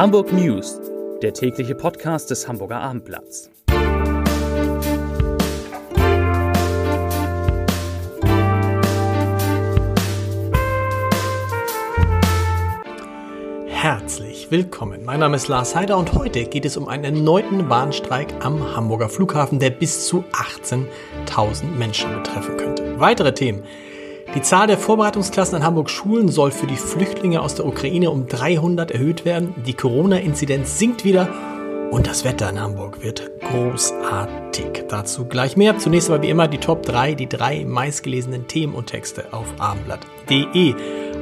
Hamburg News, der tägliche Podcast des Hamburger Abendblatts. Herzlich willkommen. Mein Name ist Lars Heider und heute geht es um einen erneuten Warnstreik am Hamburger Flughafen, der bis zu 18.000 Menschen betreffen könnte. Weitere Themen. Die Zahl der Vorbereitungsklassen an Hamburg Schulen soll für die Flüchtlinge aus der Ukraine um 300 erhöht werden. Die Corona-Inzidenz sinkt wieder und das Wetter in Hamburg wird großartig. Dazu gleich mehr. Zunächst aber wie immer die Top 3, die drei meistgelesenen Themen und Texte auf abendblatt.de.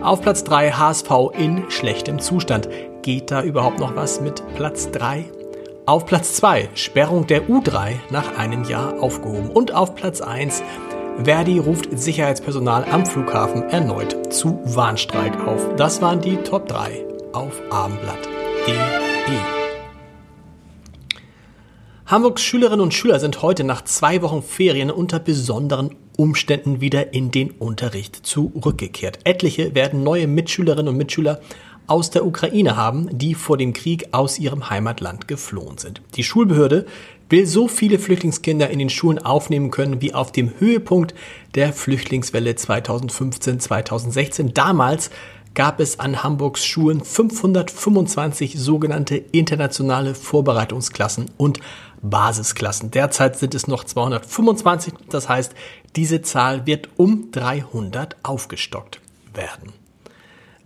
Auf Platz 3 HSV in schlechtem Zustand. Geht da überhaupt noch was mit Platz 3? Auf Platz 2 Sperrung der U3 nach einem Jahr aufgehoben. Und auf Platz 1 Verdi ruft Sicherheitspersonal am Flughafen erneut zu Warnstreik auf. Das waren die Top 3 auf abendblatt.de. Hamburgs Schülerinnen und Schüler sind heute nach zwei Wochen Ferien unter besonderen Umständen wieder in den Unterricht zurückgekehrt. Etliche werden neue Mitschülerinnen und Mitschüler aus der Ukraine haben, die vor dem Krieg aus ihrem Heimatland geflohen sind. Die Schulbehörde will so viele Flüchtlingskinder in den Schulen aufnehmen können wie auf dem Höhepunkt der Flüchtlingswelle 2015-2016. Damals gab es an Hamburgs Schulen 525 sogenannte internationale Vorbereitungsklassen und Basisklassen. Derzeit sind es noch 225, das heißt, diese Zahl wird um 300 aufgestockt werden.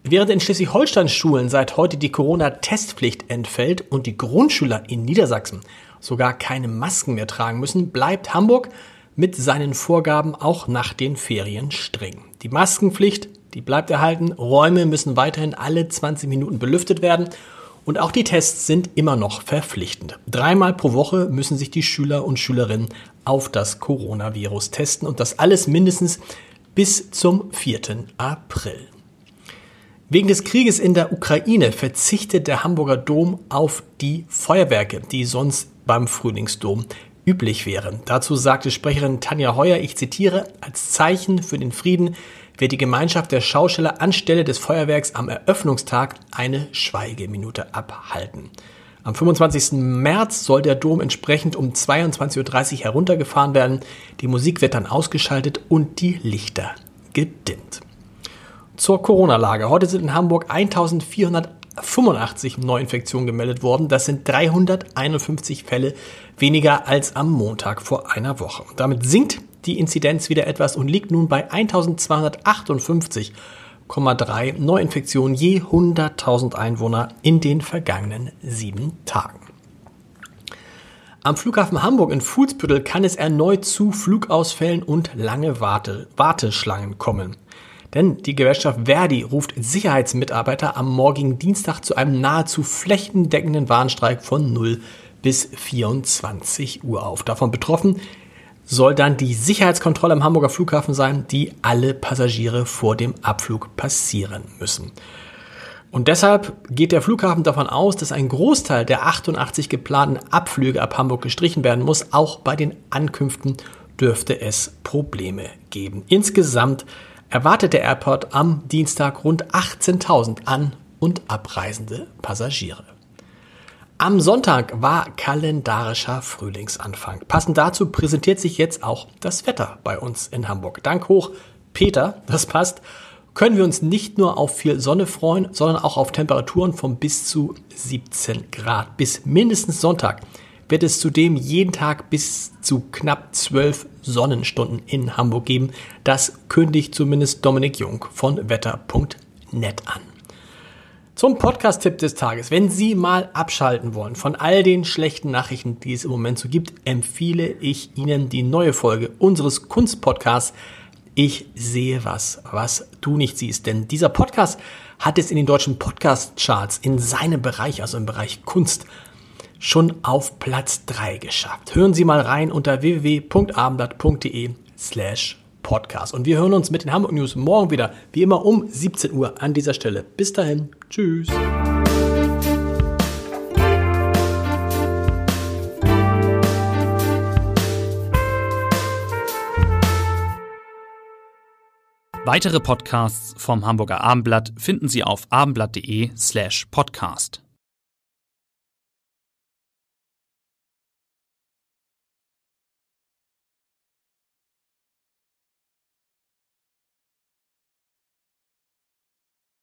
Während in Schleswig-Holstein Schulen seit heute die Corona-Testpflicht entfällt und die Grundschüler in Niedersachsen sogar keine Masken mehr tragen müssen, bleibt Hamburg mit seinen Vorgaben auch nach den Ferien streng. Die Maskenpflicht, die bleibt erhalten, Räume müssen weiterhin alle 20 Minuten belüftet werden und auch die Tests sind immer noch verpflichtend. Dreimal pro Woche müssen sich die Schüler und Schülerinnen auf das Coronavirus testen und das alles mindestens bis zum 4. April. Wegen des Krieges in der Ukraine verzichtet der Hamburger Dom auf die Feuerwerke, die sonst beim Frühlingsdom üblich wären. Dazu sagte Sprecherin Tanja Heuer, ich zitiere, als Zeichen für den Frieden wird die Gemeinschaft der Schausteller anstelle des Feuerwerks am Eröffnungstag eine Schweigeminute abhalten. Am 25. März soll der Dom entsprechend um 22.30 Uhr heruntergefahren werden. Die Musik wird dann ausgeschaltet und die Lichter gedimmt zur Corona-Lage. Heute sind in Hamburg 1485 Neuinfektionen gemeldet worden. Das sind 351 Fälle weniger als am Montag vor einer Woche. damit sinkt die Inzidenz wieder etwas und liegt nun bei 1258,3 Neuinfektionen je 100.000 Einwohner in den vergangenen sieben Tagen. Am Flughafen Hamburg in Fuhlsbüttel kann es erneut zu Flugausfällen und lange Warte Warteschlangen kommen. Denn die Gewerkschaft Verdi ruft Sicherheitsmitarbeiter am morgigen Dienstag zu einem nahezu flächendeckenden Warnstreik von 0 bis 24 Uhr auf. Davon betroffen soll dann die Sicherheitskontrolle am Hamburger Flughafen sein, die alle Passagiere vor dem Abflug passieren müssen. Und deshalb geht der Flughafen davon aus, dass ein Großteil der 88 geplanten Abflüge ab Hamburg gestrichen werden muss. Auch bei den Ankünften dürfte es Probleme geben. Insgesamt erwartet der Airport am Dienstag rund 18.000 an- und abreisende Passagiere. Am Sonntag war kalendarischer Frühlingsanfang. Passend dazu präsentiert sich jetzt auch das Wetter bei uns in Hamburg. Dank hoch Peter, das passt, können wir uns nicht nur auf viel Sonne freuen, sondern auch auf Temperaturen von bis zu 17 Grad. Bis mindestens Sonntag wird es zudem jeden Tag bis zu knapp 12 Sonnenstunden in Hamburg geben. Das kündigt zumindest Dominik Jung von wetter.net an. Zum Podcast-Tipp des Tages. Wenn Sie mal abschalten wollen von all den schlechten Nachrichten, die es im Moment so gibt, empfehle ich Ihnen die neue Folge unseres Kunstpodcasts Ich sehe was, was du nicht siehst. Denn dieser Podcast hat es in den deutschen Podcast-Charts in seinem Bereich, also im Bereich Kunst, schon auf Platz 3 geschafft. Hören Sie mal rein unter www.abendblatt.de slash podcast. Und wir hören uns mit den Hamburg News morgen wieder, wie immer um 17 Uhr an dieser Stelle. Bis dahin, tschüss. Weitere Podcasts vom Hamburger Abendblatt finden Sie auf abendblatt.de slash podcast.